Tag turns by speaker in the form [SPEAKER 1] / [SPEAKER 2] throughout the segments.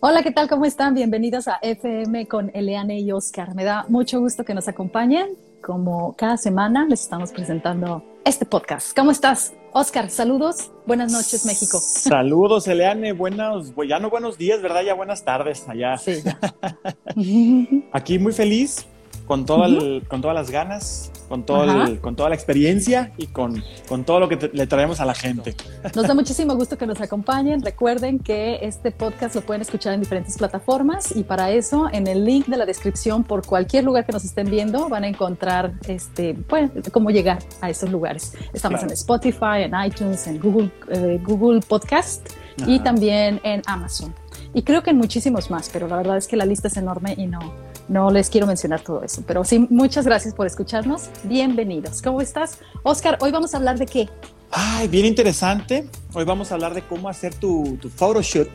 [SPEAKER 1] Hola, ¿qué tal? ¿Cómo están? Bienvenidos a FM con Eliane y Oscar. Me da mucho gusto que nos acompañen. Como cada semana les estamos presentando este podcast. ¿Cómo estás? Oscar, saludos. Buenas noches, México.
[SPEAKER 2] Saludos, Eliane. Buenos, ya no buenos días, ¿verdad? Ya buenas tardes allá.
[SPEAKER 1] Sí.
[SPEAKER 2] Aquí muy feliz, con, con todas las ganas, con, todo con toda la experiencia y con, con todo lo que le traemos a la gente.
[SPEAKER 1] Nos da muchísimo gusto que nos acompañen. Recuerden que este podcast lo pueden escuchar en diferentes plataformas y para eso en el link de la descripción por cualquier lugar que nos estén viendo van a encontrar este, pues, cómo llegar a esos lugares. Estamos en Spotify, en iTunes, en Google, eh, Google Podcast y también en Amazon. Y creo que en muchísimos más, pero la verdad es que la lista es enorme y no, no les quiero mencionar todo eso, pero sí, muchas gracias por escucharnos. Bienvenidos. ¿Cómo estás? Oscar, hoy vamos a hablar de qué?
[SPEAKER 2] Ay, bien interesante. Hoy vamos a hablar de cómo hacer tu, tu photoshoot.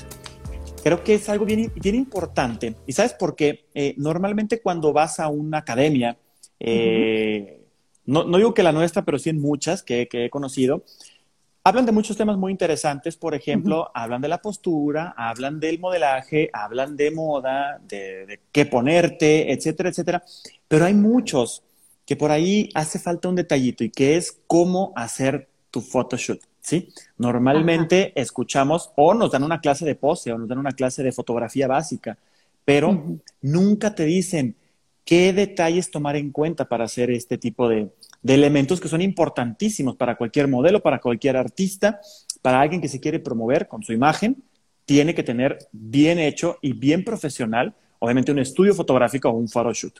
[SPEAKER 2] Creo que es algo bien, bien importante. ¿Y sabes por qué? Eh, normalmente cuando vas a una academia, eh, no, no, digo que la nuestra, pero sí en muchas que, que he conocido, Hablan de muchos temas muy interesantes, por ejemplo, hablan de la postura, hablan del modelaje, hablan de moda, de, qué ponerte, etcétera, etcétera. Pero hay muchos que por ahí hace falta un detallito y que es cómo hacer tu photoshoot, ¿sí? Normalmente escuchamos o nos dan una clase de pose o nos dan una clase de fotografía básica, pero nunca te dicen qué detalles tomar en cuenta para hacer este tipo de, de elementos que son importantísimos para cualquier modelo, para cualquier artista, para alguien que se quiere promover con su imagen, tiene que tener bien hecho y bien profesional, obviamente un estudio fotográfico o un photoshoot.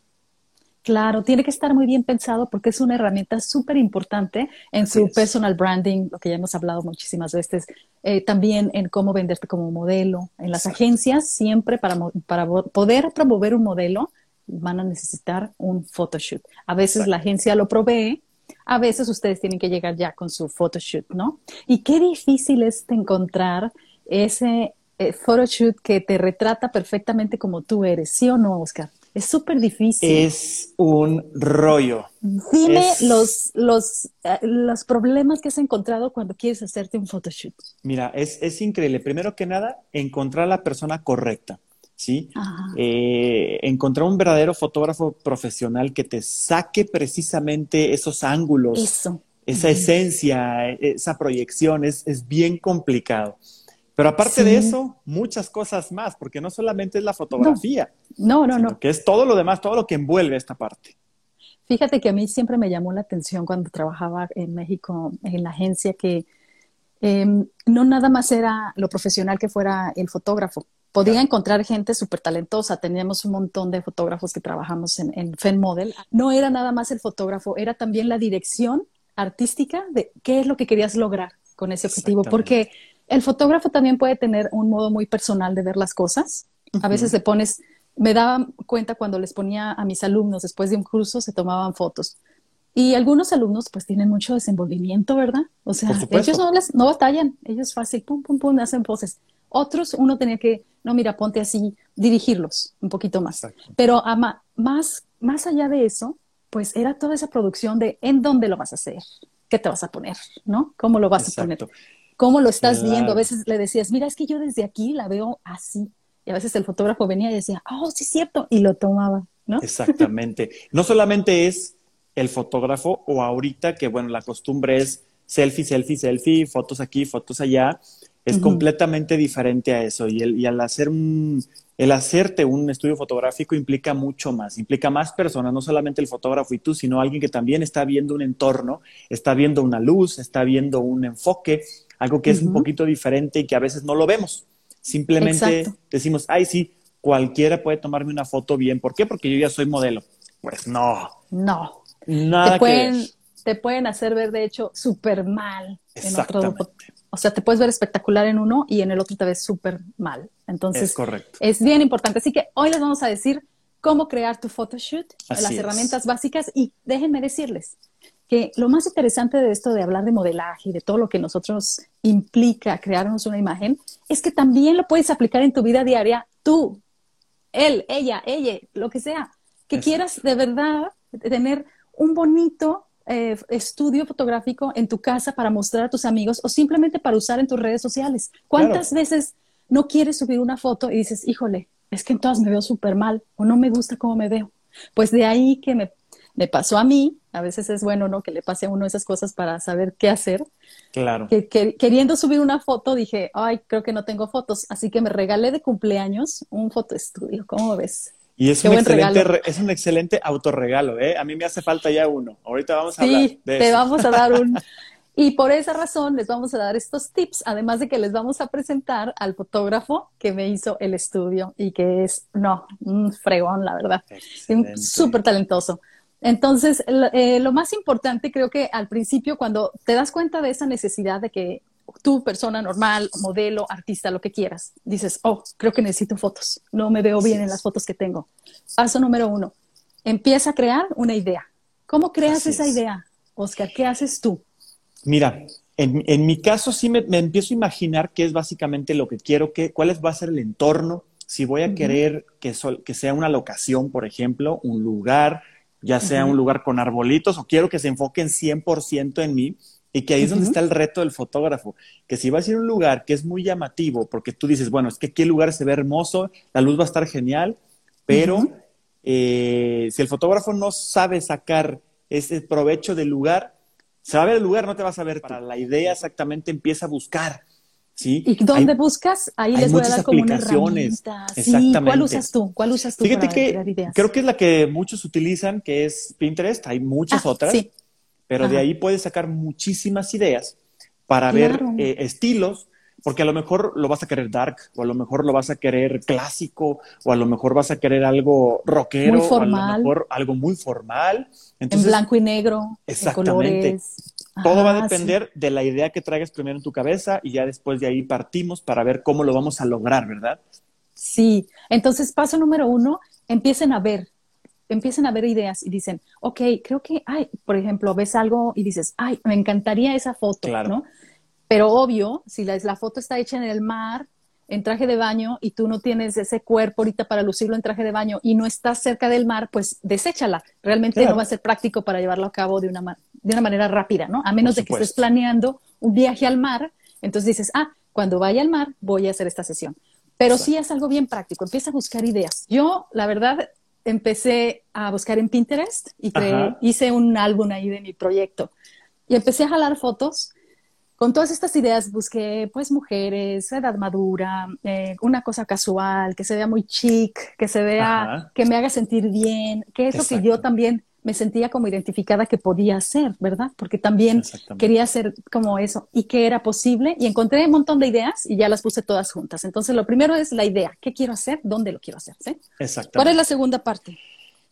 [SPEAKER 1] Claro, tiene que estar muy bien pensado porque es una herramienta súper importante en su personal branding, lo que ya hemos hablado muchísimas veces, eh, también en cómo venderte como modelo. En las agencias, siempre para, para poder promover un modelo, van a necesitar un photoshoot. A veces la agencia lo provee, a veces ustedes tienen que llegar ya con su photoshoot, ¿no? Y qué difícil es encontrar ese eh, photoshoot que te retrata perfectamente como tú eres, ¿sí o no, Oscar? Es súper difícil.
[SPEAKER 2] Es un rollo.
[SPEAKER 1] Dime los, los, eh, los problemas que has encontrado cuando quieres hacerte un photoshoot.
[SPEAKER 2] Mira, es, es increíble. Primero que nada, encontrar la persona correcta. ¿Sí? Eh, encontrar un verdadero fotógrafo profesional que te saque precisamente esos ángulos, esa esencia, esa proyección, es, bien complicado. Pero aparte de eso, muchas cosas más, porque no solamente es la fotografía.
[SPEAKER 1] No, no, no.
[SPEAKER 2] Que es todo lo demás, todo lo que envuelve esta parte.
[SPEAKER 1] Fíjate que a mí siempre me llamó la atención cuando trabajaba en México en la agencia que em, no nada más era lo profesional que fuera el fotógrafo, podía encontrar gente súper talentosa. Teníamos un montón de fotógrafos que trabajamos en, en Fen Model. No era nada más el fotógrafo, era también la dirección artística de qué es lo que querías lograr con ese objetivo. Porque el fotógrafo también puede tener un modo muy personal de ver las cosas. A veces le pones, me daba cuenta cuando les ponía a mis alumnos después de un curso, se tomaban fotos. Y algunos alumnos pues tienen mucho desenvolvimiento, ¿verdad? O sea, ellos no, les, no batallan, ellos fácil, pum, pum, pum, hacen poses. Otros uno tenía que no, mira, ponte así, dirigirlos un poquito más. Pero más, más allá de eso, pues era toda esa producción de en dónde lo vas a hacer, qué te vas a poner, ¿no? ¿Cómo lo vas a poner? ¿Cómo lo estás viendo? A veces le decías, mira, es que yo desde aquí la veo así. Y a veces el fotógrafo venía y decía, oh, sí es cierto, y lo tomaba, ¿no?
[SPEAKER 2] Exactamente. no solamente es el fotógrafo o ahorita que, bueno, la costumbre es selfie, selfie, selfie, fotos aquí, fotos allá, es completamente diferente a eso. Y, el, y al hacer un, el hacerte un estudio fotográfico implica mucho más, implica más personas, no solamente el fotógrafo y tú, sino alguien que también está viendo un entorno, está viendo una luz, está viendo un enfoque, algo que es un poquito diferente y que a veces no lo vemos. Simplemente decimos, ay, sí, cualquiera puede tomarme una foto bien. ¿Por qué? Porque yo ya soy modelo. Pues no.
[SPEAKER 1] No.
[SPEAKER 2] Nada
[SPEAKER 1] te pueden, Te pueden hacer ver, de hecho, súper mal en otro o sea, te puedes ver espectacular en uno y en el otro te ves súper mal. Entonces,
[SPEAKER 2] es, correcto.
[SPEAKER 1] es bien importante. Así que hoy les vamos a decir cómo crear tu photoshoot, las herramientas básicas y déjenme decirles que lo más interesante de esto de hablar de modelaje y de todo lo que nosotros implica crearnos una imagen es que también lo puedes aplicar en tu vida diaria tú, él, ella, ella, lo que sea, que quieras de verdad tener un bonito eh, estudio fotográfico en tu casa para mostrar a tus amigos o simplemente para usar en tus redes sociales. ¿Cuántas veces no quieres subir una foto y dices, híjole, es que en todas me veo súper mal o no me gusta cómo me veo. Pues de ahí que me, me pasó a mí, a veces es bueno, ¿no? Que le pase a uno esas cosas para saber qué hacer.
[SPEAKER 2] Claro.
[SPEAKER 1] Que, queriendo subir una foto, dije, ay, creo que no tengo fotos. Así que me regalé de cumpleaños un fotoestudio. ¿Cómo ves?
[SPEAKER 2] Y es, un excelente, es un excelente autorregalo, ¿eh? A mí me hace falta ya uno. Ahorita vamos a hablar de
[SPEAKER 1] te vamos a dar un... Y por esa razón les vamos a dar estos tips, además de que les vamos a presentar al fotógrafo que me hizo el estudio y que es, no, un fregón, la verdad. Súper talentoso. Entonces, eh, lo más importante creo que al principio, cuando te das cuenta de esa necesidad de que tú, persona normal, modelo, artista, lo que quieras, dices, oh, creo que necesito fotos, no me veo bien en las fotos que tengo. Paso número uno, empieza a crear una idea. ¿Cómo creas esa idea? Oscar, ¿qué haces tú?
[SPEAKER 2] Mira, en, mi caso sí me, empiezo a imaginar qué es básicamente lo que quiero, qué, cuál va a ser el entorno, si voy a querer que, que sea una locación, por ejemplo, un lugar, ya sea un lugar con arbolitos o quiero que se enfoquen 100% en mí y que ahí es donde está el reto del fotógrafo, que si va a ser un lugar que es muy llamativo, porque tú dices, bueno, es que aquí el lugar se ve hermoso, la luz va a estar genial, pero eh, si el fotógrafo no sabe sacar ese provecho del lugar, se va a ver el lugar, no te vas a ver para la idea exactamente empieza a buscar. ¿sí?
[SPEAKER 1] ¿Y dónde buscas? Ahí les voy a dar como una herramienta. Exactamente. ¿Cuál usas tú? ¿Cuál usas tú
[SPEAKER 2] Fíjate que creo que es la que muchos utilizan, que es Pinterest. Hay muchas ah, otras, pero de ahí puedes sacar muchísimas ideas para ver eh, estilos, porque a lo mejor lo vas a querer dark, o a lo mejor lo vas a querer clásico, o a lo mejor vas a querer algo rockero, o a lo mejor algo muy formal.
[SPEAKER 1] en blanco y negro, exactamente. En colores.
[SPEAKER 2] Todo va a depender de la idea que traigas primero en tu cabeza y ya después de ahí partimos para ver cómo lo vamos a lograr, ¿verdad?
[SPEAKER 1] Sí, entonces paso número uno, empiecen a ver, empiecen a ver ideas y dicen, ok, creo que, ay, por ejemplo, ves algo y dices, ay, me encantaría esa foto, ¿no? Pero obvio, si la, la foto está hecha en el mar, en traje de baño y tú no tienes ese cuerpo ahorita para lucirlo en traje de baño y no estás cerca del mar, pues deséchala. Realmente no va a ser práctico para llevarlo a cabo de una, de una manera rápida, ¿no? A menos de que estés planeando un viaje al mar, entonces dices, ah, cuando vaya al mar voy a hacer esta sesión. Pero sí es algo bien práctico, empieza a buscar ideas. Yo, la verdad, empecé a buscar en Pinterest y hice un álbum ahí de mi proyecto. Y empecé a jalar fotos. Con todas estas ideas busqué pues mujeres, edad madura, eh, una cosa casual, que se vea muy chic, que se vea, que me haga sentir bien, que es lo que yo también me sentía como identificada que podía hacer, ¿verdad? Porque también quería hacer como eso y que era posible y encontré un montón de ideas y ya las puse todas juntas. Entonces, lo primero es la idea, ¿qué quiero hacer? ¿Dónde lo quiero hacer? ¿sí? ¿Cuál es la segunda parte?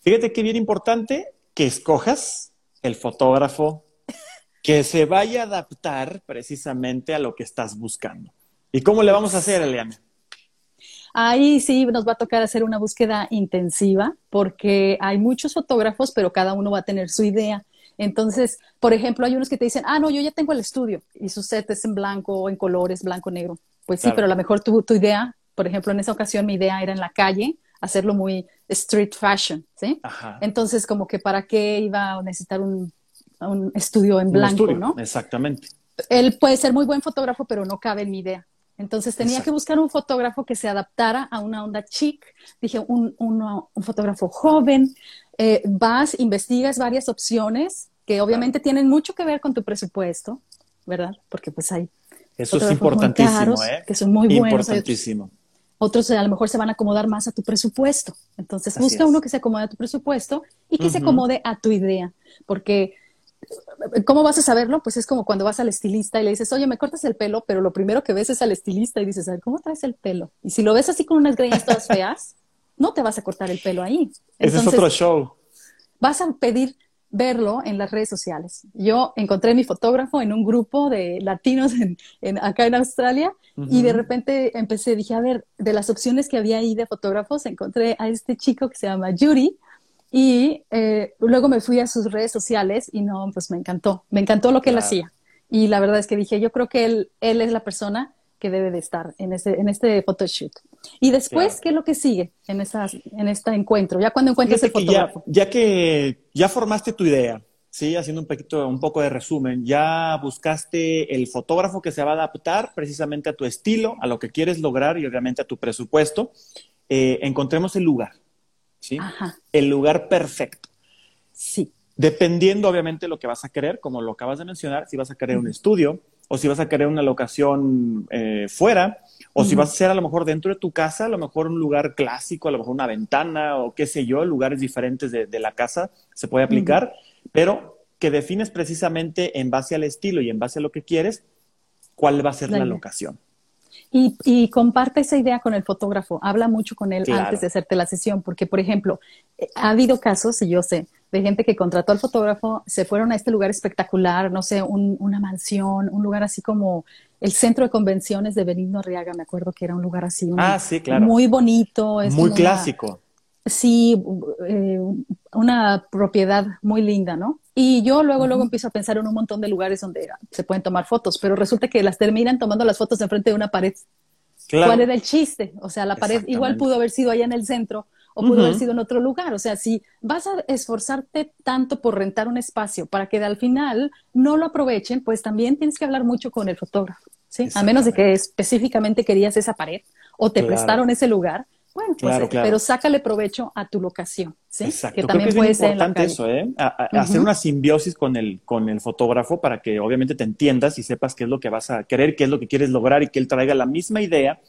[SPEAKER 2] Fíjate que bien importante que escojas el fotógrafo que se vaya a adaptar precisamente a lo que estás buscando. ¿Y cómo le vamos a hacer, Eliana?
[SPEAKER 1] Ahí sí nos va a tocar hacer una búsqueda intensiva porque hay muchos fotógrafos, pero cada uno va a tener su idea. Entonces, por ejemplo, hay unos que te dicen, ah, no, yo ya tengo el estudio y su set es en blanco o en colores, blanco, negro. Pues sí, pero a lo mejor tu, tu idea, por ejemplo, en esa ocasión mi idea era en la calle, hacerlo muy street fashion, ¿sí? Entonces, como que para qué iba a necesitar un un estudio en blanco, ¿no?
[SPEAKER 2] Exactamente.
[SPEAKER 1] Él puede ser muy buen fotógrafo, pero no cabe en mi idea. Entonces tenía que buscar un fotógrafo que se adaptara a una onda chic. Dije, un, fotógrafo joven. Eh, vas, investigas varias opciones que obviamente tienen mucho que ver con tu presupuesto, ¿verdad? Porque pues hay
[SPEAKER 2] eso es importantísimo, ¿eh?
[SPEAKER 1] que son muy buenos.
[SPEAKER 2] Importantísimo.
[SPEAKER 1] Otros, a lo mejor se van a acomodar más a tu presupuesto. Entonces busca uno que se acomode a tu presupuesto y que se acomode a tu idea, porque ¿Cómo vas a saberlo? Pues es como cuando vas al estilista y le dices, oye, me cortas el pelo, pero lo primero que ves es al estilista y dices, a ver, ¿cómo traes el pelo? Y si lo ves así con unas greñas todas feas, no te vas a cortar el pelo ahí.
[SPEAKER 2] Ese es otro show.
[SPEAKER 1] Vas a pedir verlo en las redes sociales. Yo encontré a mi fotógrafo en un grupo de latinos en, acá en Australia y de repente empecé, dije, a ver, de las opciones que había ahí de fotógrafos, encontré a este chico que se llama Yuri, y eh, luego me fui a sus redes sociales y no, pues me encantó, me encantó lo que él hacía. Y la verdad es que dije, yo creo que él, él es la persona que debe de estar en este, en este photoshoot. Y después, ¿qué es lo que sigue en, esas, en este encuentro? Ya cuando encuentres el fotógrafo.
[SPEAKER 2] Ya, ya, que ya formaste tu idea, Sí, haciendo un poquito, un poco de resumen, ya buscaste el fotógrafo que se va a adaptar precisamente a tu estilo, a lo que quieres lograr y obviamente a tu presupuesto. Eh, encontremos el lugar, ¿sí? Ajá. El lugar perfecto.
[SPEAKER 1] Sí.
[SPEAKER 2] Dependiendo, obviamente, lo que vas a querer, como lo acabas de mencionar, si vas a querer un estudio o si vas a querer una locación eh, fuera, o si vas a ser a lo mejor dentro de tu casa, a lo mejor un lugar clásico, a lo mejor una ventana o qué sé yo, lugares diferentes de, la casa se puede aplicar, pero que defines precisamente en base al estilo y en base a lo que quieres, cuál va a ser la, locación.
[SPEAKER 1] Y, comparte esa idea con el fotógrafo, habla mucho con él antes de hacerte la sesión, porque, por ejemplo, eh, ha habido casos, y yo sé, de gente que contrató al fotógrafo, se fueron a este lugar espectacular, no sé, una mansión, un lugar así como el centro de convenciones de Benigno Arriaga, me acuerdo que era un lugar así.
[SPEAKER 2] ah, sí, claro.
[SPEAKER 1] Muy bonito.
[SPEAKER 2] muy clásico.
[SPEAKER 1] Sí, eh, una propiedad muy linda, ¿no? Y yo luego, luego empiezo a pensar en un montón de lugares donde se pueden tomar fotos, pero resulta que las terminan tomando las fotos enfrente de una pared. ¿Cuál era el chiste? O sea, la pared igual pudo haber sido allá en el centro o pudo haber sido en otro lugar. O sea, si vas a esforzarte tanto por rentar un espacio para que al final no lo aprovechen, pues también tienes que hablar mucho con el fotógrafo, ¿sí? A menos de que específicamente querías esa pared o te prestaron ese lugar, bueno, pues, eh, pero sácale provecho a tu locación, ¿sí?
[SPEAKER 2] Exacto. Que también Creo que es puede importante eso, ¿eh? Hacer una simbiosis con el, con el fotógrafo para que obviamente te entiendas y sepas qué es lo que vas a querer, qué es lo que quieres lograr y que él traiga la misma idea.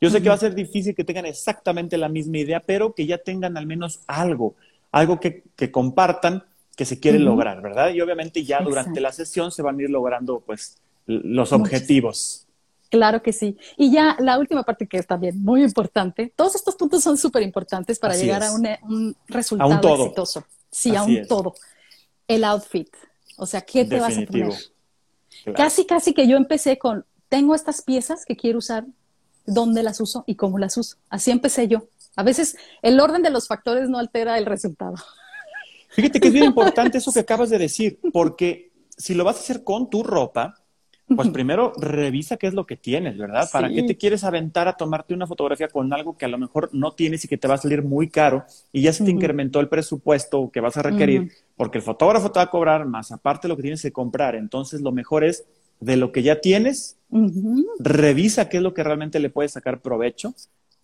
[SPEAKER 2] Yo sé que va a ser difícil que tengan exactamente la misma idea, pero que ya tengan al menos algo, algo que, que compartan que se quiere lograr, ¿verdad? Y obviamente ya durante la sesión se van a ir logrando pues los objetivos.
[SPEAKER 1] Claro que sí. Y ya la última parte que es también muy importante, todos estos puntos son súper importantes para llegar a un, resultado exitoso. Sí, a un todo. El outfit. O sea, ¿qué te vas a poner? Casi, casi que yo empecé con, tengo estas piezas que quiero usar, dónde las uso y cómo las uso. Así empecé yo. A veces el orden de los factores no altera el resultado.
[SPEAKER 2] Fíjate que es bien importante eso que acabas de decir, porque si lo vas a hacer con tu ropa, pues primero revisa qué es lo que tienes, ¿verdad? ¿Para qué te quieres aventar a tomarte una fotografía con algo que a lo mejor no tienes y que te va a salir muy caro y ya se te incrementó el presupuesto que vas a requerir? Porque el fotógrafo te va a cobrar más aparte de lo que tienes que comprar. Entonces, lo mejor es de lo que ya tienes, revisa qué es lo que realmente le puedes sacar provecho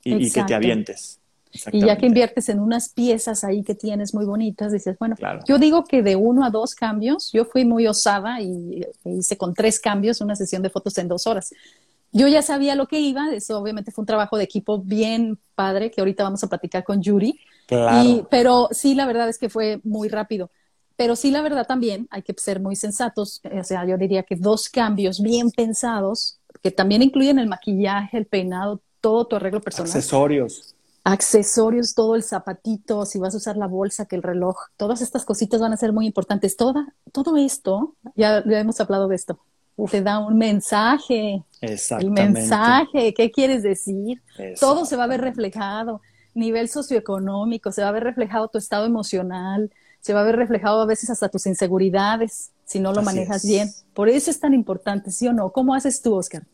[SPEAKER 2] y que te avientes.
[SPEAKER 1] Y ya que inviertes en unas piezas ahí que tienes muy bonitas, dices, bueno, yo digo que de uno a dos cambios, yo fui muy osada y hice con tres cambios una sesión de fotos en dos horas. Yo ya sabía lo que iba, eso obviamente fue un trabajo de equipo bien padre, que ahorita vamos a platicar con Yuri. pero sí, la verdad es que fue muy rápido. Pero sí, la verdad también hay que ser muy sensatos. O sea, yo diría que dos cambios bien pensados, que también incluyen el maquillaje, el peinado, todo tu arreglo personal.
[SPEAKER 2] Accesorios
[SPEAKER 1] accesorios, todo el zapatito, si vas a usar la bolsa, que el reloj, todas estas cositas van a ser muy importantes. Toda, todo esto, ya, hemos hablado de esto, te da un mensaje.
[SPEAKER 2] Exactamente.
[SPEAKER 1] El mensaje, ¿qué quieres decir? Todo se va a ver reflejado. Nivel socioeconómico, se va a ver reflejado tu estado emocional, se va a ver reflejado a veces hasta tus inseguridades, si no lo manejas bien. Por eso es tan importante, ¿sí o no? ¿Cómo haces tú, Oscar?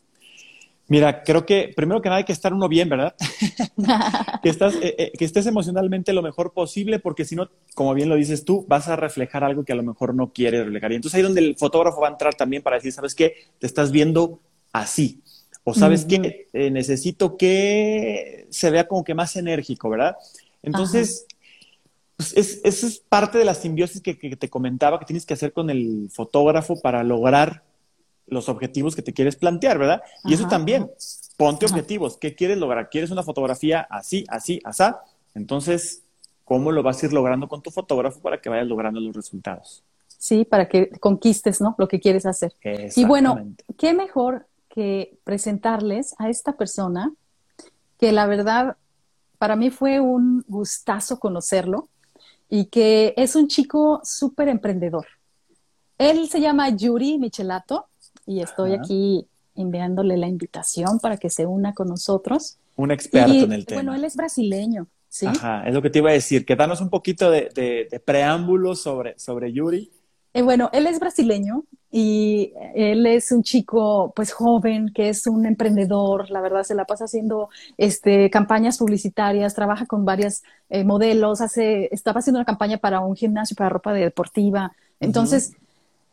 [SPEAKER 2] Mira, creo que primero que nada hay que estar uno bien, ¿verdad? que, estás, eh, eh, que estés emocionalmente lo mejor posible, porque si no, como bien lo dices tú, vas a reflejar algo que a lo mejor no quieres reflejar. Y entonces ahí donde el fotógrafo va a entrar también para decir, ¿sabes qué? Te estás viendo así. O sabes qué? Eh, necesito que se vea como que más enérgico, ¿verdad? Entonces, pues es, esa es parte de la simbiosis que te comentaba que tienes que hacer con el fotógrafo para lograr los objetivos que te quieres plantear, ¿verdad? Y eso también, ponte objetivos. ¿Qué quieres lograr? ¿Quieres una fotografía así, así, asá? Entonces, ¿cómo lo vas a ir logrando con tu fotógrafo para que vayas logrando los resultados?
[SPEAKER 1] Sí, para que conquistes, ¿no? Lo que quieres hacer. Y bueno, qué mejor que presentarles a esta persona que la verdad para mí fue un gustazo conocerlo y que es un chico súper emprendedor. Él se llama Yuri Michelato y estoy aquí enviándole la invitación para que se una con nosotros.
[SPEAKER 2] Un experto en el tema.
[SPEAKER 1] Bueno, él es brasileño, ¿sí?
[SPEAKER 2] Ajá, es lo que te iba a decir, que danos un poquito de, de, preámbulo sobre, sobre Yuri.
[SPEAKER 1] Eh, bueno, él es brasileño y él es un chico pues joven que es un emprendedor, la verdad se la pasa haciendo este campañas publicitarias, trabaja con varios eh, modelos, hace estaba haciendo una campaña para un gimnasio para ropa deportiva. Entonces,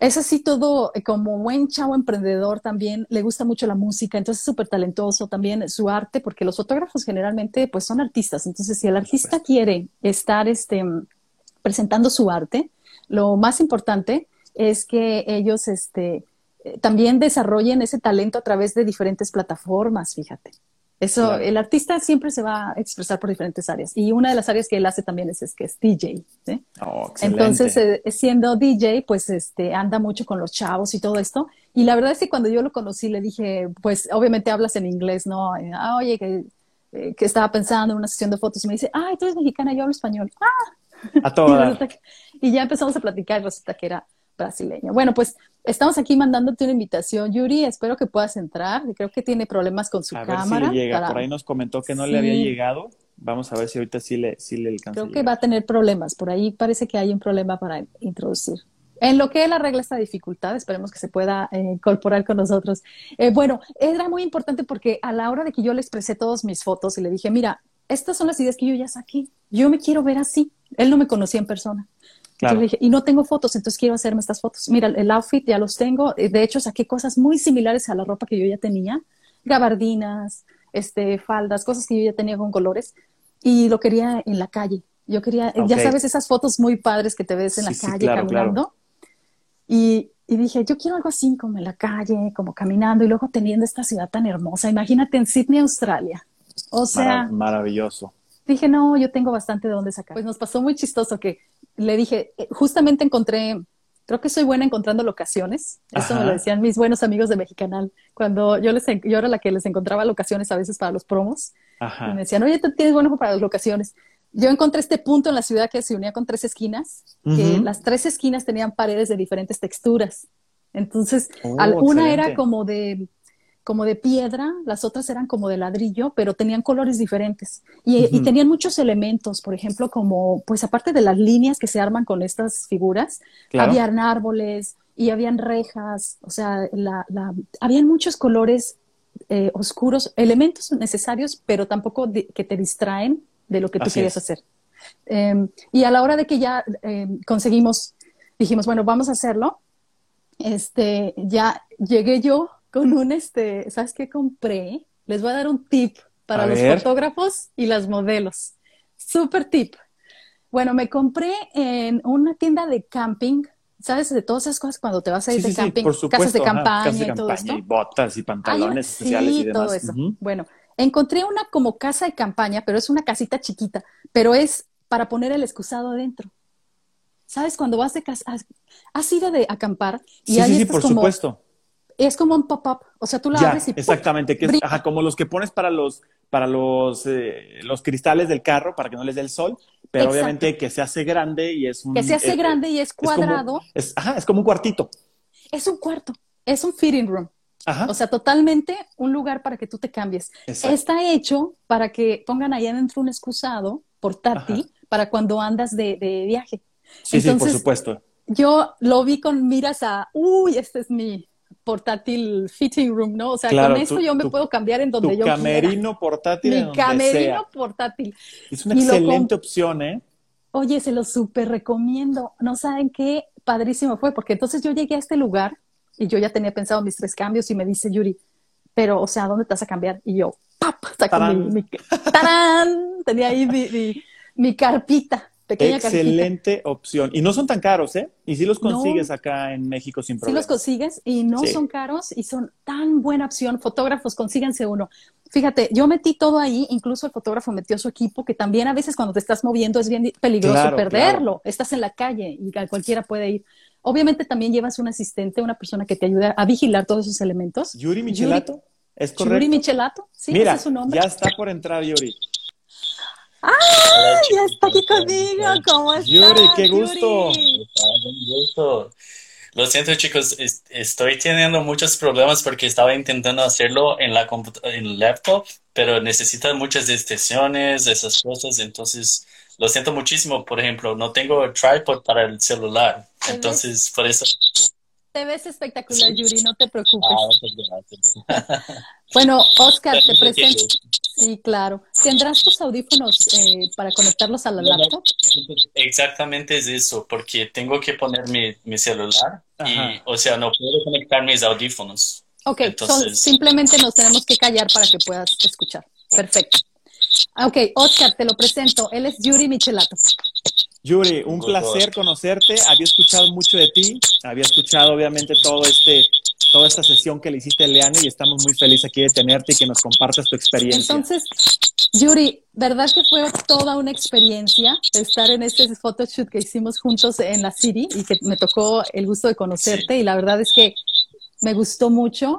[SPEAKER 1] es así todo, eh, como buen chavo emprendedor también, le gusta mucho la música, entonces es súper talentoso también su arte, porque los fotógrafos generalmente pues son artistas, entonces si el artista quiere estar este, presentando su arte, lo más importante es que ellos este, eh, también desarrollen ese talento a través de diferentes plataformas, fíjate. Eso, el artista siempre se va a expresar por diferentes áreas. Y una de las áreas que él hace también es, es que es DJ.
[SPEAKER 2] Oh,
[SPEAKER 1] Entonces, eh, siendo DJ, pues este, anda mucho con los chavos y todo esto. Y la verdad es que cuando yo lo conocí, le dije, pues obviamente hablas en inglés, ¿no? Eh, ah, oye, que, eh, que, estaba pensando en una sesión de fotos. Y me dice, ay, tú eres mexicana, yo hablo español. Ah.
[SPEAKER 2] A todas.
[SPEAKER 1] y, y ya empezamos a platicar y resulta que era brasileño. Bueno, pues estamos aquí mandándote una invitación, Yuri. Espero que puedas entrar. Creo que tiene problemas con su cámara.
[SPEAKER 2] Ver si le llega. Por ahí nos comentó que no le había llegado. Vamos a ver si ahorita sí le, sí le alcanza.
[SPEAKER 1] Creo que va a tener problemas. Por ahí parece que hay un problema para introducir. En lo que él arregla esta dificultad, esperemos que se pueda eh, incorporar con nosotros. Eh, bueno, era muy importante porque a la hora de que yo le expresé todas mis fotos y le dije, mira, estas son las ideas que yo ya saqué. Yo me quiero ver así. Él no me conocía en persona y no tengo fotos, entonces quiero hacerme estas fotos. Mira, el outfit ya los tengo. Eh, de hecho, saqué cosas muy similares a la ropa que yo ya tenía. Gabardinas, este, faldas, cosas que yo ya tenía con colores. Y lo quería en la calle. Yo quería, ya sabes, esas fotos muy padres que te ves en la calle caminando. Y, y, dije, yo quiero algo así, como en la calle, como caminando y luego teniendo esta ciudad tan hermosa. Imagínate en Sydney, Australia. O sea.
[SPEAKER 2] maravilloso.
[SPEAKER 1] Dije, no, yo tengo bastante de dónde sacar. Pues nos pasó muy chistoso que le dije, eh, justamente encontré, creo que soy buena encontrando locaciones. Eso me lo decían mis buenos amigos de Mexicanal. Cuando yo les, yo era la que les encontraba locaciones a veces para los promos. Y me decían, oye, tú tienes bueno para las locaciones. Yo encontré este punto en la ciudad que se unía con tres esquinas, que las tres esquinas tenían paredes de diferentes texturas. Entonces, oh, alguna era como de como de piedra, las otras eran como de ladrillo, pero tenían colores diferentes. Y, tenían muchos elementos, por ejemplo, como, pues aparte de las líneas que se arman con estas figuras, habían árboles y habían rejas, o sea, la, habían muchos colores eh, oscuros, elementos necesarios, pero tampoco que te distraen de lo que tú querías hacer. Em, y a la hora de que ya em, conseguimos, dijimos, bueno, vamos a hacerlo, este, ya llegué yo con un, este, ¿sabes qué compré? Les voy a dar un tip para los fotógrafos y las modelos. Super tip. Bueno, me compré en una tienda de camping, ¿sabes? De todas esas cosas cuando te vas a ir de camping, casas de campaña y todo esto.
[SPEAKER 2] Y botas y pantalones especiales y demás.
[SPEAKER 1] todo eso. Bueno, encontré una como casa de campaña, pero es una casita chiquita, pero es para poner el excusado adentro. ¿Sabes? Cuando vas de casa, has, ido de acampar y
[SPEAKER 2] sí, sí, sí, por supuesto
[SPEAKER 1] es como un pop-up, o sea, tú la abres y
[SPEAKER 2] exactamente, que ajá, como los que pones para los para los eh, los cristales del carro para que no les dé el sol, pero obviamente que se hace grande y es un
[SPEAKER 1] que se hace eh, grande y es cuadrado.
[SPEAKER 2] Es, ajá, es como un cuartito.
[SPEAKER 1] Es un cuarto, es un fitting room. Ajá. O sea, totalmente un lugar para que tú te cambies. Está hecho para que pongan ahí adentro un excusado portátil para cuando andas de, viaje.
[SPEAKER 2] Sí, sí, por supuesto.
[SPEAKER 1] Yo lo vi con miras a, uy, este es mi, portátil fitting room, ¿no? O sea, con esto yo me puedo cambiar en donde yo
[SPEAKER 2] camerino portátil.
[SPEAKER 1] Mi camerino portátil.
[SPEAKER 2] Es una excelente opción, ¿eh?
[SPEAKER 1] Oye, se lo súper recomiendo. No saben qué padrísimo fue, porque entonces yo llegué a este lugar y yo ya tenía pensado mis tres cambios y me dice Yuri, pero, o sea, ¿dónde te vas a cambiar? Y yo, ¡pap! Saco mi, ¡tarán! Tenía ahí mi, mi carpita.
[SPEAKER 2] Excelente opción. Y no son tan caros, ¿eh? Y si los consigues acá en México sin problema.
[SPEAKER 1] Sí los consigues y no son caros y son tan buena opción. Fotógrafos, consíganse uno. Fíjate, yo metí todo ahí, incluso el fotógrafo metió su equipo, que también a veces cuando te estás moviendo es bien peligroso perderlo. Estás en la calle y cualquiera puede ir. Obviamente también llevas un asistente, una persona que te ayuda a vigilar todos esos elementos.
[SPEAKER 2] Yuri Michelato, ¿es correcto?
[SPEAKER 1] Yuri Michelato, sí,
[SPEAKER 2] Mira,
[SPEAKER 1] ese es su nombre.
[SPEAKER 2] Ya está por entrar Yuri.
[SPEAKER 1] ¡Ah! ya está aquí conmigo. ¿Cómo estás?
[SPEAKER 2] Yuri, qué gusto.
[SPEAKER 3] gusto. Lo siento, chicos, estoy teniendo muchos problemas porque estaba intentando hacerlo en la en el laptop, pero necesita muchas extensiones, esas cosas, entonces lo siento muchísimo. Por ejemplo, no tengo tripod para el celular, entonces por eso
[SPEAKER 1] Te ves espectacular, Yuri, no te preocupes. Ah, bueno, Oscar, te presento. Sí, claro. ¿Tendrás tus audífonos eh, para conectarlos a la laptop?
[SPEAKER 3] Exactamente es eso, porque tengo que poner mi, mi celular y, o sea, no puedo conectar mis audífonos.
[SPEAKER 1] Ok, Entonces... simplemente nos tenemos que callar para que puedas escuchar. Perfecto. Ok, Oscar, te lo presento. Él es Yuri Michelato.
[SPEAKER 2] Yuri, un placer conocerte. Había escuchado mucho de ti. Había escuchado, obviamente, todo este, toda esta sesión que le hiciste a Leane y estamos muy felices aquí de tenerte y que nos compartas tu experiencia.
[SPEAKER 1] Entonces, Yuri, ¿verdad que fue toda una experiencia estar en este photoshoot que hicimos juntos en la City y que me tocó el gusto de conocerte? Y la verdad es que me gustó mucho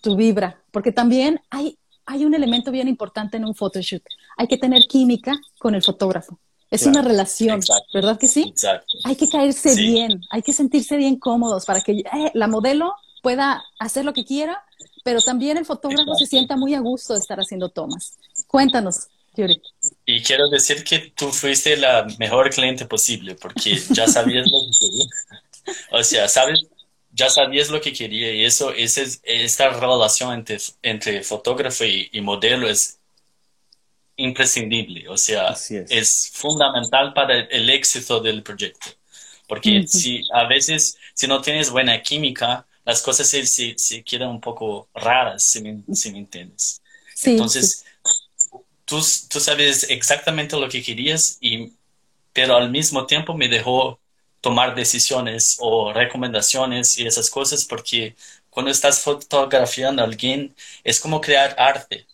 [SPEAKER 1] tu vibra, porque también hay, hay un elemento bien importante en un photoshoot. Hay que tener química con el fotógrafo. Es una relación, ¿verdad que sí?
[SPEAKER 3] Exacto.
[SPEAKER 1] Hay que caerse bien, hay que sentirse bien cómodos para que eh, la modelo pueda hacer lo que quiera, pero también el fotógrafo se sienta muy a gusto de estar haciendo tomas. Cuéntanos, Yuri.
[SPEAKER 3] Y quiero decir que tú fuiste la mejor cliente posible, porque ya sabías lo que quería. O sea, sabes, ya sabías lo que quería y eso, es, esta relación entre, entre fotógrafo y, y modelo es imprescindible, o sea, es. fundamental para el éxito del proyecto. Porque si a veces, si no tienes buena química, las cosas se, se, quedan un poco raras, si me, si me entiendes. Entonces, Tú, tú sabes exactamente lo que querías, y, pero al mismo tiempo me dejó tomar decisiones o recomendaciones y esas cosas, porque cuando estás fotografiando a alguien, es como crear arte.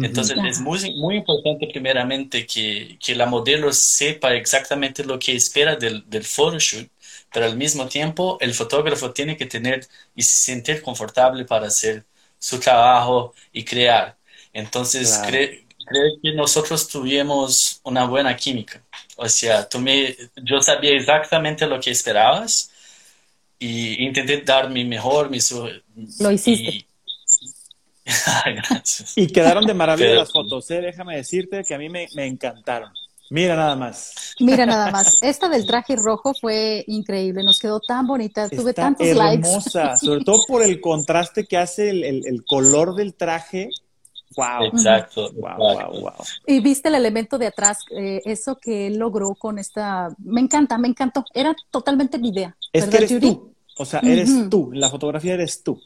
[SPEAKER 3] Entonces es muy, muy importante primeramente que, que, la modelo sepa exactamente lo que espera del, del photoshoot, pero al mismo tiempo el fotógrafo tiene que tener y sentir confortable para hacer su trabajo y crear. Entonces creo que nosotros tuvimos una buena química. O sea, tú me, yo sabía exactamente lo que esperabas y intenté dar mi mejor, mi...
[SPEAKER 1] Lo hiciste.
[SPEAKER 2] Gracias. Y quedaron de maravilla las fotos, ¿eh? déjame decirte que a mí me, encantaron. Mira nada más.
[SPEAKER 1] Mira nada más. Esta del traje rojo fue increíble, nos quedó tan bonita, tuve tantos hermosa,
[SPEAKER 2] likes. sobre todo por el contraste que hace el, color del traje. Wow.
[SPEAKER 3] Exacto.
[SPEAKER 2] Wow, wow, wow.
[SPEAKER 1] Y viste el elemento de atrás, eh, eso que él logró con esta. Me encanta, me encantó. Era totalmente mi idea.
[SPEAKER 2] Es que eres tú. O sea, eres tú. La fotografía eres tú.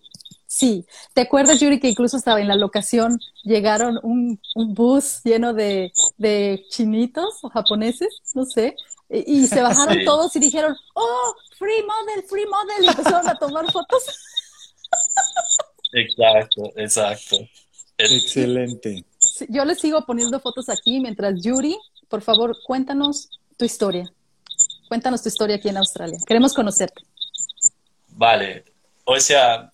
[SPEAKER 1] Sí, ¿te acuerdas, Yuri, que incluso estaba en la locación, llegaron un, bus lleno de, chinitos o japoneses, no sé, y, se bajaron todos y dijeron, oh, free model, free model, y empezaron a tomar fotos.
[SPEAKER 3] Exacto, exacto.
[SPEAKER 2] Excelente.
[SPEAKER 1] yo les sigo poniendo fotos aquí mientras Yuri, por favor, cuéntanos tu historia. Cuéntanos tu historia aquí en Australia. Queremos conocerte.
[SPEAKER 3] Vale. O sea,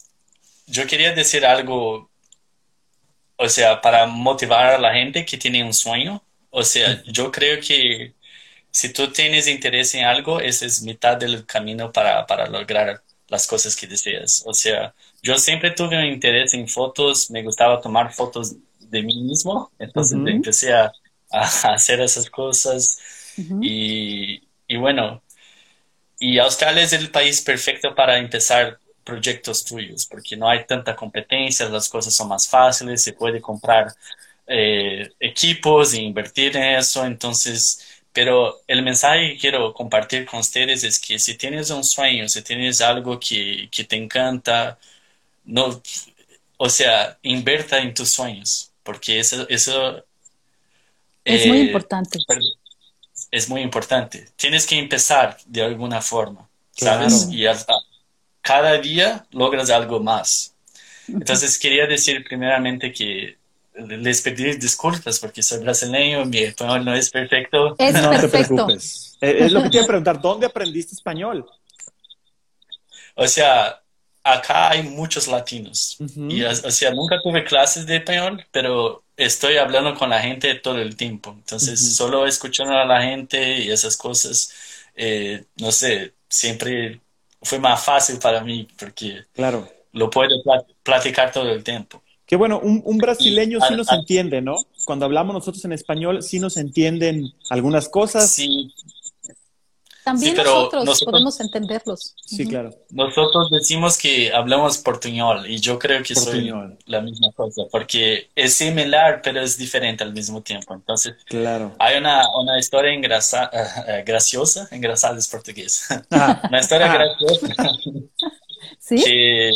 [SPEAKER 3] yo quería decir algo, o sea, para motivar a la gente que tiene un sueño. O sea, yo creo que si tú tienes interés en algo, esa es mitad del camino para, para lograr las cosas que deseas. O sea, yo siempre tuve un interés en fotos, me gustaba tomar fotos de mí mismo, entonces empecé a, hacer esas cosas y, y, bueno, y Australia es el país perfecto para empezar proyectos tuyos, porque no hay tanta competencia, las cosas son más fáciles, se puede comprar eh, equipos e invertir en eso, entonces, pero el mensaje que quiero compartir con ustedes es que si tienes un sueño, si tienes algo que, que te encanta, no, o sea, inverta en tus sueños, porque eso, eso
[SPEAKER 1] es muy eh, importante.
[SPEAKER 3] Es muy importante. Tienes que empezar de alguna forma, ¿sabes? Y cada día logras algo más. Entonces quería decir primeramente que les pedí disculpas porque soy brasileño, mi español no es perfecto.
[SPEAKER 1] Es
[SPEAKER 2] no
[SPEAKER 1] te
[SPEAKER 2] preocupes. Eh, es lo que te iba a preguntar, ¿dónde aprendiste español?
[SPEAKER 3] O sea, acá hay muchos latinos. y, o sea, nunca tuve clases de español, pero estoy hablando con la gente todo el tiempo. Entonces, solo escuchando a la gente y esas cosas, eh, no sé, siempre fue más fácil para mí porque
[SPEAKER 2] claro.
[SPEAKER 3] lo puedo platicar todo el tiempo.
[SPEAKER 2] Qué bueno, un, brasileño sí nos entiende, ¿no? Cuando hablamos nosotros en español, sí nos entienden algunas cosas.
[SPEAKER 3] Sí.
[SPEAKER 1] También nosotros, podemos entenderlos.
[SPEAKER 2] Sí, claro.
[SPEAKER 3] Nosotros decimos que hablamos portuñol y yo creo que soy la misma cosa, porque es similar, pero es diferente al mismo tiempo. Entonces,
[SPEAKER 2] claro.
[SPEAKER 3] hay una, una historia engrasa, uh, graciosa, engrasada es portugués, una historia graciosa
[SPEAKER 1] ¿Sí?
[SPEAKER 3] que,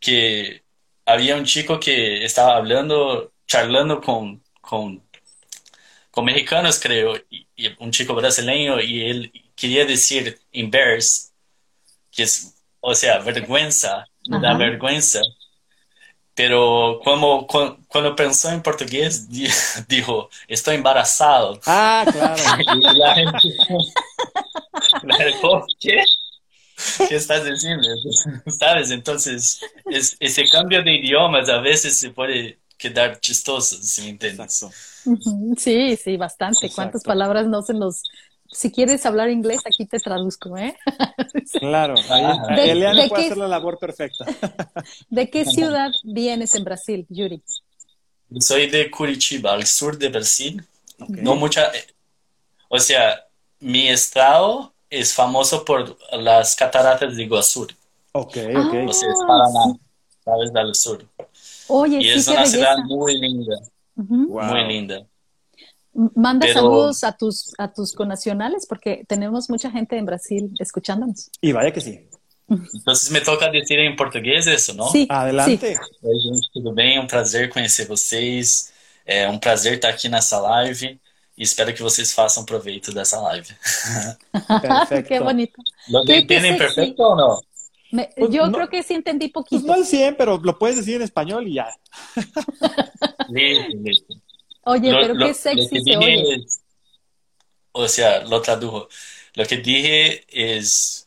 [SPEAKER 3] que había un chico que estaba hablando, charlando con, con, con mexicanos, creo, y un chico brasileño, y él quería decir embarrass, que es, o sea, vergüenza, me da vergüenza. Pero cuando, cuando, pensó en portugués, dijo, estoy embarazado.
[SPEAKER 2] Ah, claro.
[SPEAKER 3] Y la gente, ¿qué? ¿Qué estás diciendo? ¿Sabes? Entonces, es, ese cambio de idiomas a veces se puede quedar chistoso, si me entiendes.
[SPEAKER 1] Sí, sí, bastante. ¿Cuántas palabras no se nos si quieres hablar inglés, aquí te traduzco, ¿eh?
[SPEAKER 2] Claro, ahí, Eliana puede hacer la labor perfecta.
[SPEAKER 1] ¿De qué ciudad vienes en Brasil, Yuri?
[SPEAKER 3] Soy de Curitiba, al sur de Brasil. No mucha, o sea, mi estado es famoso por las cataratas de Iguazú.
[SPEAKER 2] Ok, ok.
[SPEAKER 3] o sea, es Paraná, sabes, del sur.
[SPEAKER 1] Oye,
[SPEAKER 3] y
[SPEAKER 1] sí,
[SPEAKER 3] es una ciudad muy linda, muy linda.
[SPEAKER 1] Manda saludos a tus, a tus conacionales porque tenemos mucha gente en Brasil escuchándonos.
[SPEAKER 2] Y vaya que sí.
[SPEAKER 3] Entonces me toca decir en portugués eso, ¿no?
[SPEAKER 1] Sí.
[SPEAKER 2] Adelante.
[SPEAKER 3] Sí. Oi, gente, tudo bem? Um prazer conhecer vocês. É um prazer estar aqui nessa live e espero que vocês façam proveito dessa live.
[SPEAKER 2] Perfecto.
[SPEAKER 1] Qué bonito.
[SPEAKER 3] ¿Lo entienden perfecto o no?
[SPEAKER 1] Me, pues yo no, creo que sí entendí poquito.
[SPEAKER 2] Pues no al 100, pero lo puedes decir en español y ya.
[SPEAKER 1] Oye, lo, pero lo, qué sexy se oye.
[SPEAKER 3] Es, o sea, lo tradujo. Lo que dije es,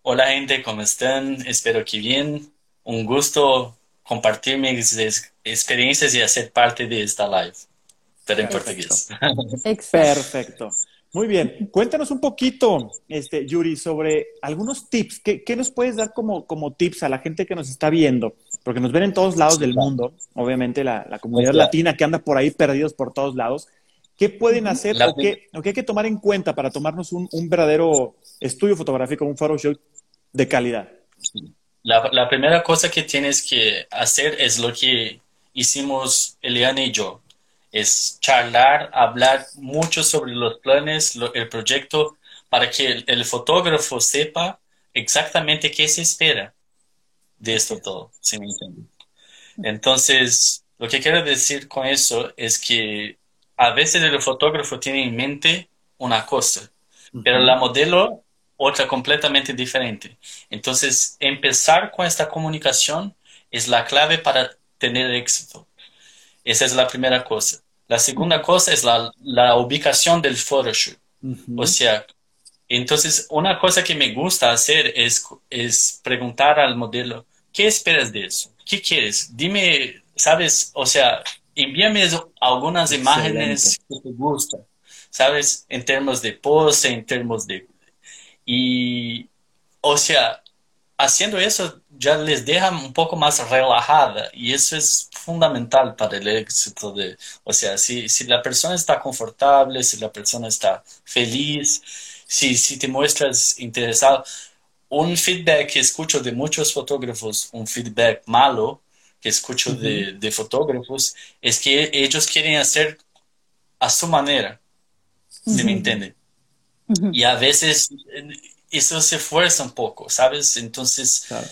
[SPEAKER 3] hola gente, ¿cómo están? Espero que bien. Un gusto compartir mis experiencias y hacer parte de esta live, pero en portugués.
[SPEAKER 2] Perfecto. Muy bien. Cuéntanos un poquito, este, Yuri, sobre algunos tips. ¿Qué, qué nos puedes dar como, como, tips a la gente que nos está viendo? Porque nos ven en todos lados del mundo, obviamente la, la comunidad latina que anda por ahí perdidos por todos lados. ¿Qué pueden hacer o qué, o qué, hay que tomar en cuenta para tomarnos un, un verdadero estudio fotográfico, un photoshoot de calidad?
[SPEAKER 3] La, la, primera cosa que tienes que hacer es lo que hicimos Eliana y yo es charlar, hablar mucho sobre los planes, lo, el proyecto, para que el, el, fotógrafo sepa exactamente qué se espera de esto todo, si me entienden. Entonces, lo que quiero decir con eso es que a veces el fotógrafo tiene en mente una cosa, pero la modelo otra completamente diferente. Entonces, empezar con esta comunicación es la clave para tener éxito. Esa es la primera cosa. La segunda cosa es la, la ubicación del photoshoot. Uh -huh. O sea, entonces una cosa que me gusta hacer es, es preguntar al modelo, ¿qué esperas de eso? ¿Qué quieres? Dime, ¿sabes? O sea, envíame algunas Excelente. imágenes que te gustan, ¿sabes? En términos de pose, en términos de... Y, o sea, haciendo eso ya les deja un poco más relajada y eso es fundamental para el éxito de, o sea, si, si la persona está confortable, si la persona está feliz, si, si te muestras interesado, un feedback que escucho de muchos fotógrafos, un feedback malo que escucho uh -huh. de, de, fotógrafos, es que ellos quieren hacer a su manera, uh -huh. ¿se me entiende? Uh -huh. Y a veces eso se fuerza un poco, ¿sabes? Entonces, claro.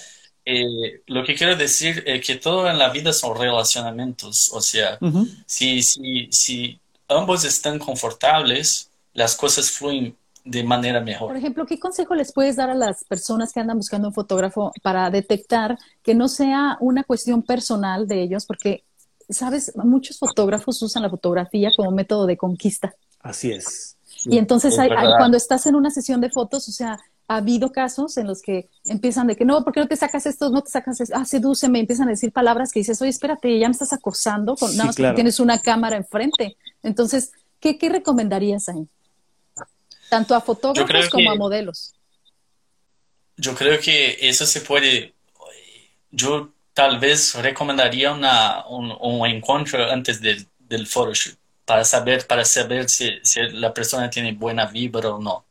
[SPEAKER 3] Eh, lo que quiero decir es que todo en la vida son relacionamientos, o sea, uh -huh. si, si, si ambos están confortables, las cosas fluyen de manera mejor.
[SPEAKER 1] Por ejemplo, ¿qué consejo les puedes dar a las personas que andan buscando un fotógrafo para detectar que no sea una cuestión personal de ellos? Porque, sabes, muchos fotógrafos usan la fotografía como método de conquista.
[SPEAKER 2] Así es.
[SPEAKER 1] Sí, y entonces hay, hay, cuando estás en una sesión de fotos, o sea, ha habido casos en los que empiezan de que no, ¿por qué no te sacas esto? No te sacas esto. Ah, sedúceme. Empiezan a decir palabras que dices, oye, espérate, ya me estás acosando con nada más sí, claro. que tienes una cámara enfrente. Entonces, ¿qué, qué recomendarías ahí? Tanto a fotógrafos como
[SPEAKER 3] que,
[SPEAKER 1] a modelos.
[SPEAKER 3] Yo creo que eso se puede. Yo tal vez recomendaría una, un, un encuentro antes del, del photoshoot para saber, para saber si, si, la persona tiene buena vibra o no.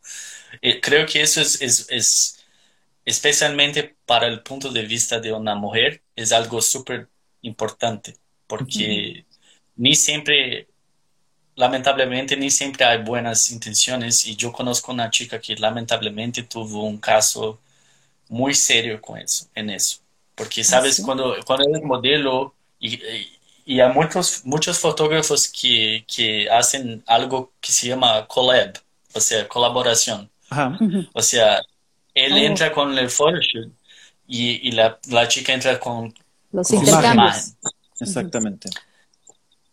[SPEAKER 3] Eh, creo que eso es, es, es, especialmente para el punto de vista de una mujer, es algo súper importante, porque ni siempre, lamentablemente, ni siempre hay buenas intenciones. Y yo conozco una chica que lamentablemente tuvo un caso muy serio con eso, en eso. Porque, ¿sabes? Cuando, cuando eres modelo y, y hay muchos, muchos fotógrafos que, que hacen algo que se llama collab, o sea, colaboración. O sea, él oh. entra con el photoshoot y, y la, la, chica entra con
[SPEAKER 1] los intercambios.
[SPEAKER 2] Exactamente.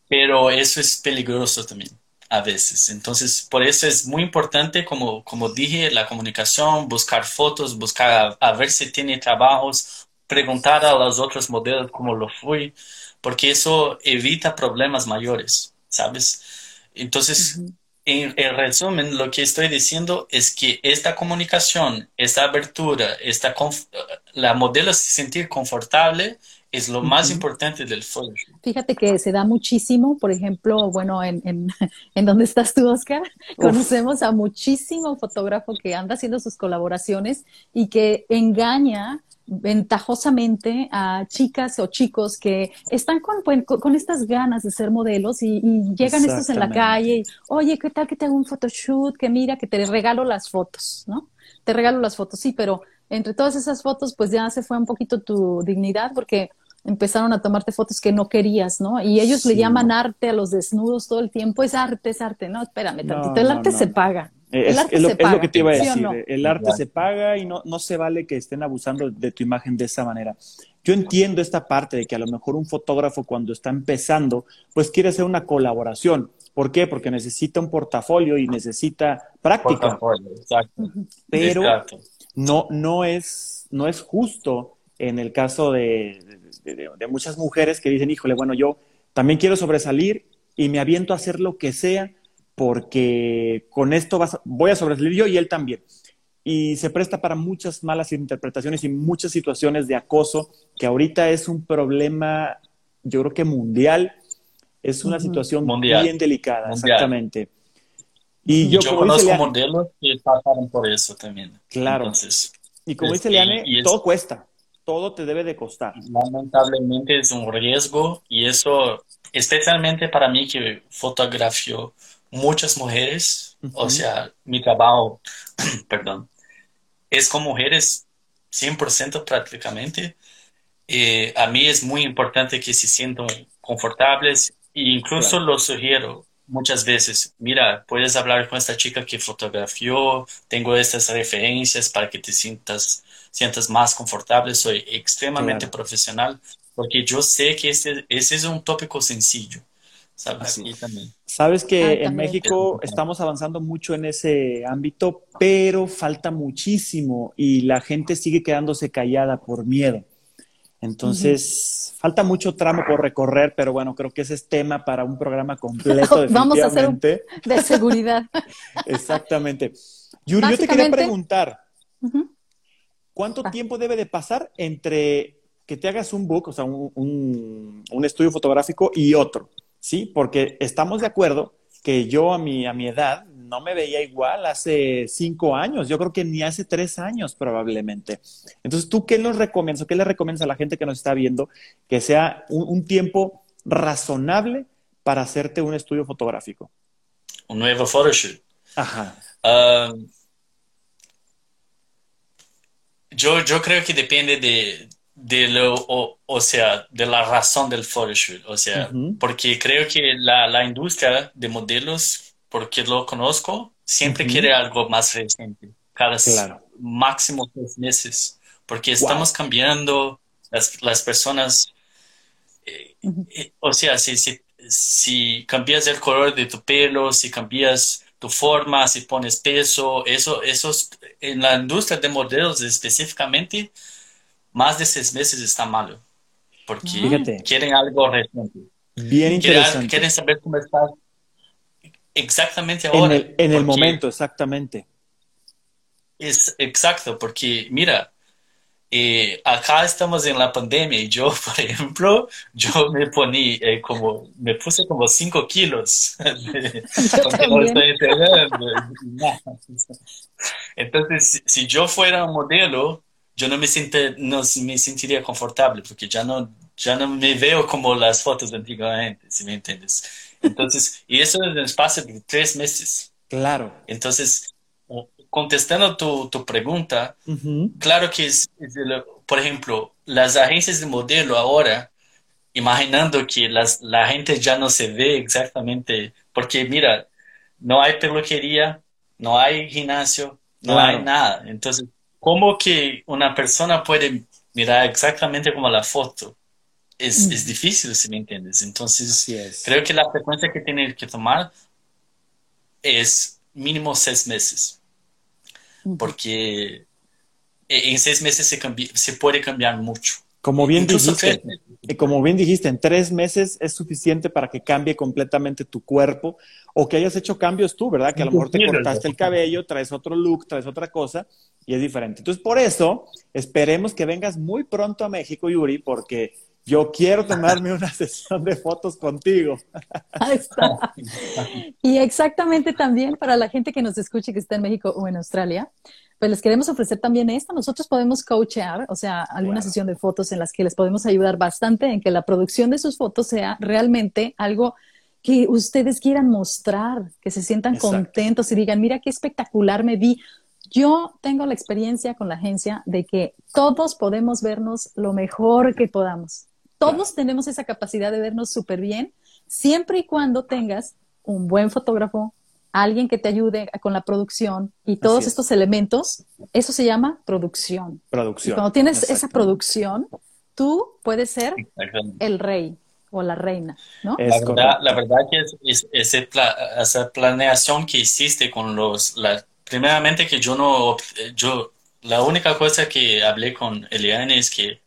[SPEAKER 3] Pero eso es peligroso también a veces. Entonces, por eso es muy importante, como, como dije, la comunicación, buscar fotos, buscar a, ver si tiene trabajos, preguntar a los otros modelos cómo lo fue, porque eso evita problemas mayores, ¿sabes? Entonces, en, resumen, lo que estoy diciendo es que esta comunicación, esta abertura, esta la modelo se sentir confortable es lo más importante del Photoshop.
[SPEAKER 1] Fíjate que se da muchísimo, por ejemplo, bueno, en, en, en donde estás tú, Oscar, conocemos a muchísimo fotógrafo que anda haciendo sus colaboraciones y que engaña ventajosamente a chicas o chicos que están con, con, estas ganas de ser modelos y, llegan estos en la calle y, oye, ¿qué tal que te hago un photoshoot? Que mira, que te regalo las fotos, ¿no? Te regalo las fotos, sí, pero entre todas esas fotos, pues ya se fue un poquito tu dignidad porque empezaron a tomarte fotos que no querías, ¿no? Y ellos le llaman arte a los desnudos todo el tiempo, es arte, es arte, no, espérame tantito, el arte se paga.
[SPEAKER 2] Es, lo, que te iba a decir, el arte se paga y no, no se vale que estén abusando de tu imagen de esa manera. Yo entiendo esta parte de que a lo mejor un fotógrafo cuando está empezando, pues quiere hacer una colaboración. ¿Por qué? Porque necesita un portafolio y necesita práctica. Exacto. Pero no, no, es, no es justo en el caso de, de, muchas mujeres que dicen, híjole, bueno, yo también quiero sobresalir y me aviento a hacer lo que sea porque con esto voy a sobresalir yo y él también. Y se presta para muchas malas interpretaciones y muchas situaciones de acoso, que ahorita es un problema, yo creo que mundial, es una situación bien delicada, exactamente.
[SPEAKER 3] Y yo, conozco modelos que pasaron por eso también.
[SPEAKER 2] Claro. y como dice Leane, todo cuesta todo te debe de costar.
[SPEAKER 3] Lamentablemente es un riesgo y eso, especialmente para mí que fotografio muchas mujeres, o sea, mi trabajo, perdón, es con mujeres 100% prácticamente. Eh, a mí es muy importante que se sientan confortables e incluso lo sugiero muchas veces, mira, puedes hablar con esta chica que fotografió, tengo estas referencias para que te sientas sientas más confortable, soy extremadamente profesional, porque yo sé que ese, ese es un tópico sencillo. ¿Sabes?
[SPEAKER 2] Sabes que en México estamos avanzando mucho en ese ámbito, pero falta muchísimo y la gente sigue quedándose callada por miedo. Entonces, falta mucho tramo por recorrer, pero bueno, creo que ese es tema para un programa completo.
[SPEAKER 1] Vamos a hacer un de seguridad.
[SPEAKER 2] Exactamente. Yuri, yo te quería preguntar, ¿Cuánto ah. tiempo debe de pasar entre que te hagas un book, o sea, un, estudio fotográfico y otro? ¿Sí? Porque estamos de acuerdo que yo a mi, a mi edad no me veía igual hace cinco años, yo creo que ni hace tres años probablemente. Entonces, ¿tú qué nos recomiendas o qué le recomiendas a la gente que nos está viendo que sea un, tiempo razonable para hacerte un estudio fotográfico?
[SPEAKER 3] Un nuevo photoshoot.
[SPEAKER 2] Ajá.
[SPEAKER 3] Ah, yo, yo creo que depende de, de lo, o, sea, de la razón del photoshoot, o sea, porque creo que la, la, industria de modelos, porque lo conozco, siempre quiere algo más reciente, cada máximo tres meses, porque estamos cambiando las, las personas, eh, eh, o sea, si, si, si cambias el color de tu pelo, si cambias tu forma, si pones peso, eso, esos, en la industria de modelos específicamente, más de seis meses está malo, porque quieren algo reciente.
[SPEAKER 2] Bien interesante.
[SPEAKER 3] Quieren, saber cómo estás exactamente ahora.
[SPEAKER 2] En el, momento, exactamente.
[SPEAKER 3] Es exacto, porque mira, Y acá estamos en la pandemia y yo, por ejemplo, yo me poní eh, como, me puse como 5 kilos. Entonces, si yo fuera un modelo, yo no me, siente, no me sentiría confortable porque ya no, ya no me veo como las fotos de antiguamente, si me entiendes. Entonces, y eso en el espacio de tres meses.
[SPEAKER 2] Claro.
[SPEAKER 3] Entonces, contestando tu, tu pregunta, claro que es, por ejemplo, las agencias de modelo ahora, imaginando que las, la gente ya no se ve exactamente, porque mira, no hay peluquería, no hay gimnasio, no hay nada. Entonces, ¿cómo que una persona puede mirar exactamente como la foto? Es, es difícil, si me entiendes. Entonces, creo que la frecuencia que tiene que tomar es mínimo seis meses porque en seis meses se, se puede cambiar mucho.
[SPEAKER 2] Como bien, dijiste, como bien dijiste, en tres meses es suficiente para que cambie completamente tu cuerpo o que hayas hecho cambios tú, ¿verdad? Que a lo mejor te cortaste el cabello, traes otro look, traes otra cosa y es diferente. Entonces, por eso, esperemos que vengas muy pronto a México, Yuri, porque yo quiero tomarme una sesión de fotos contigo.
[SPEAKER 1] Ahí está. Y exactamente también para la gente que nos escuche que está en México o en Australia, pues les queremos ofrecer también esto. Nosotros podemos coachear, o sea, alguna sesión de fotos en las que les podemos ayudar bastante en que la producción de sus fotos sea realmente algo que ustedes quieran mostrar, que se sientan contentos y digan, mira qué espectacular me vi. Yo tengo la experiencia con la agencia de que todos podemos vernos lo mejor que podamos. Todos tenemos esa capacidad de vernos súper bien, siempre y cuando tengas un buen fotógrafo, alguien que te ayude con la producción y todos estos elementos, eso se llama producción.
[SPEAKER 2] Producción. Y
[SPEAKER 1] cuando tienes esa producción, tú puedes ser el rey o la reina, ¿no?
[SPEAKER 3] La verdad, la verdad, que es, esa planeación que hiciste con los, la, primeramente que yo no, yo, la única cosa que hablé con Eliane es que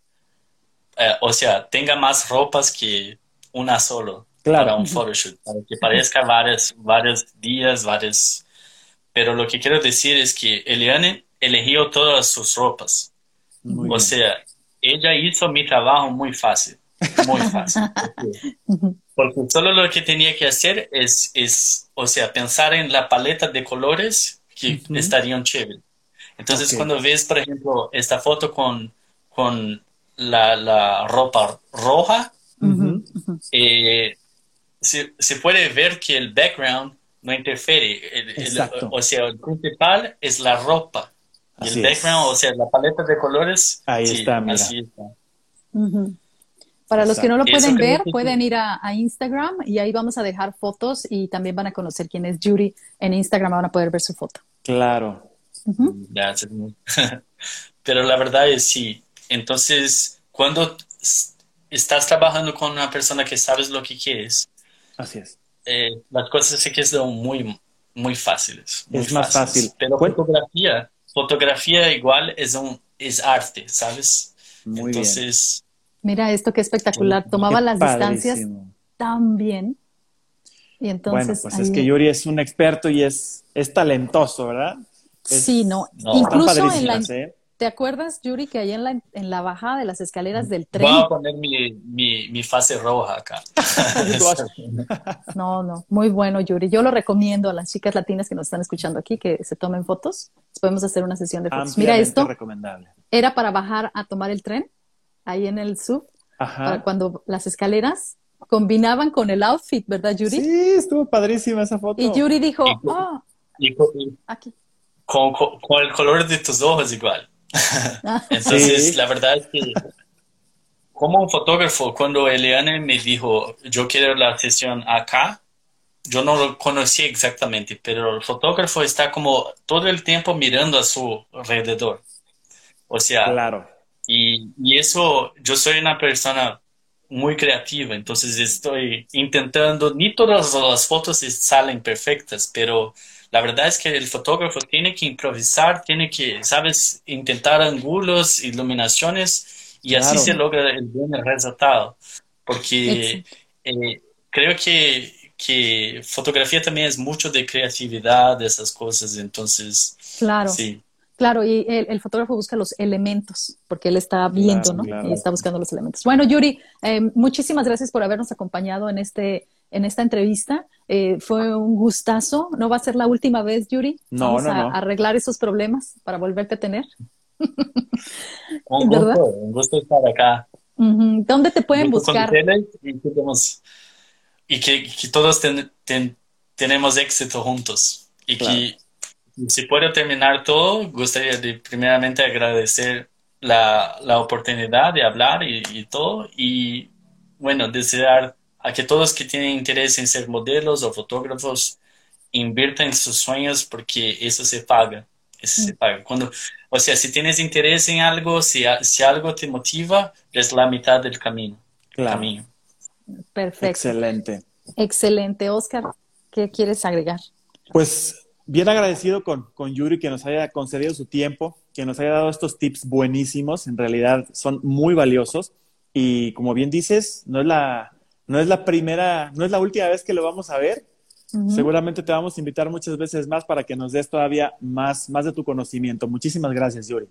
[SPEAKER 3] eh, o sea, tenga más ropas que una solo para un photoshoot, para que parezca varios, varios días, varios... Pero lo que quiero decir es que Eliane eligió todas sus ropas. o sea, ella hizo mi trabajo muy fácil, muy fácil. porque, solo lo que tenía que hacer es, es, o sea, pensar en la paleta de colores que estarían chéveres. Entonces, cuando ves, por ejemplo, esta foto con, con la, la ropa roja, eh, se, puede ver que el background no interfiere. o sea, el principal es la ropa. Y el background, o sea, la paleta de colores.
[SPEAKER 2] Ahí está, mira.
[SPEAKER 1] Para los que no lo pueden ver, pueden ir a, Instagram y ahí vamos a dejar fotos y también van a conocer quién es Judy en Instagram, van a poder ver su foto.
[SPEAKER 2] Claro.
[SPEAKER 3] Pero la verdad es sí, entonces, cuando estás trabajando con una persona que sabes lo que quieres,
[SPEAKER 2] Así es.
[SPEAKER 3] Eh, las cosas se quedan muy, muy fáciles.
[SPEAKER 2] es más fácil.
[SPEAKER 3] Pero fotografía, fotografía igual es, un, es arte, ¿sabes?
[SPEAKER 2] Muy
[SPEAKER 3] Entonces,
[SPEAKER 1] Mira esto qué espectacular. Tomaba las distancias tan bien. Y entonces.
[SPEAKER 2] Bueno, pues es que Yuri es un experto y es, es talentoso, ¿verdad?
[SPEAKER 1] sí, no. Incluso en la, ¿eh? ¿Te acuerdas, Yuri, que ahí en la, en la bajada de las escaleras del tren?
[SPEAKER 3] Voy a poner mi, mi, mi fase roja acá.
[SPEAKER 1] no, no, muy bueno, Yuri. Yo lo recomiendo a las chicas latinas que nos están escuchando aquí que se tomen fotos. Podemos hacer una sesión de fotos. Mira esto.
[SPEAKER 2] Recomendable.
[SPEAKER 1] Era para bajar a tomar el tren, ahí en el sub, para cuando las escaleras combinaban con el outfit, ¿verdad, Yuri?
[SPEAKER 2] Sí, estuvo padrísima esa foto.
[SPEAKER 1] Y Yuri dijo, oh, aquí.
[SPEAKER 3] con, con el color de tus ojos igual. Entonces, la verdad es que como un fotógrafo, cuando Eliane me dijo, yo quiero la sesión acá, yo no lo conocía exactamente, pero el fotógrafo está como todo el tiempo mirando a su alrededor. O sea,
[SPEAKER 2] claro.
[SPEAKER 3] Y, y eso, yo soy una persona muy creativa, entonces estoy intentando, ni todas las fotos salen perfectas, pero la verdad es que el fotógrafo tiene que improvisar, tiene que, sabes, intentar ángulos, iluminaciones y así se logra el buen resultado. Porque eh, creo que, que fotografía también es mucho de creatividad, de esas cosas, entonces.
[SPEAKER 1] Claro.
[SPEAKER 3] Sí.
[SPEAKER 1] Claro, y el, fotógrafo busca los elementos, porque él está viendo, ¿no? Y está buscando los elementos. Bueno, Yuri, eh, muchísimas gracias por habernos acompañado en este en esta entrevista. Eh, fue un gustazo. No va a ser la última vez, Yuri.
[SPEAKER 2] No,
[SPEAKER 1] Vamos
[SPEAKER 2] no,
[SPEAKER 1] a
[SPEAKER 2] no.
[SPEAKER 1] arreglar esos problemas para volverte a tener.
[SPEAKER 3] un, gusto, un gusto estar acá.
[SPEAKER 1] ¿Dónde te pueden buscar?
[SPEAKER 3] Y, que, que todos ten, ten, tenemos éxito juntos. Y claro. que si puedo terminar todo, gustaría de primeramente agradecer la, la oportunidad de hablar y, y, todo. Y bueno, desear a que todos que tienen interés en ser modelos o fotógrafos inviertan en sus sueños porque eso se paga. Eso se paga. Cuando, o sea, si tienes interés en algo, si, si algo te motiva, es la mitad del camino.
[SPEAKER 2] Claro.
[SPEAKER 3] Camino.
[SPEAKER 1] Perfecto.
[SPEAKER 2] Excelente.
[SPEAKER 1] Excelente. Oscar, ¿qué quieres agregar?
[SPEAKER 2] Pues bien agradecido con, con Yuri que nos haya concedido su tiempo, que nos haya dado estos tips buenísimos. En realidad son muy valiosos. Y como bien dices, no es la, no es la primera, no es la última vez que lo vamos a ver. Uh -huh. Seguramente te vamos a invitar muchas veces más para que nos des todavía más, más de tu conocimiento. Muchísimas gracias, Yuri.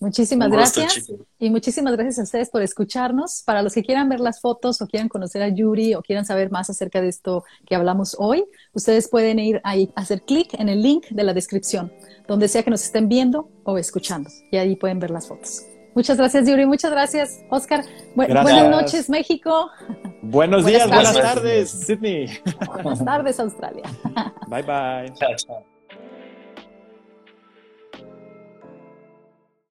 [SPEAKER 1] Muchísimas gusto, gracias y muchísimas gracias a ustedes por escucharnos. Para los que quieran ver las fotos o quieran conocer a Yuri o quieran saber más acerca de esto que hablamos hoy, ustedes pueden ir ahí, hacer clic en el link de la descripción, donde sea que nos estén viendo o escuchando, y ahí pueden ver las fotos. Muchas gracias, Yuri. Muchas gracias, Oscar. Bu
[SPEAKER 2] gracias.
[SPEAKER 1] Buenas noches, México.
[SPEAKER 2] Buenos días, buenas tardes, Sydney.
[SPEAKER 1] Buenas tardes, Australia.
[SPEAKER 2] Bye, bye.
[SPEAKER 3] Chao, chao.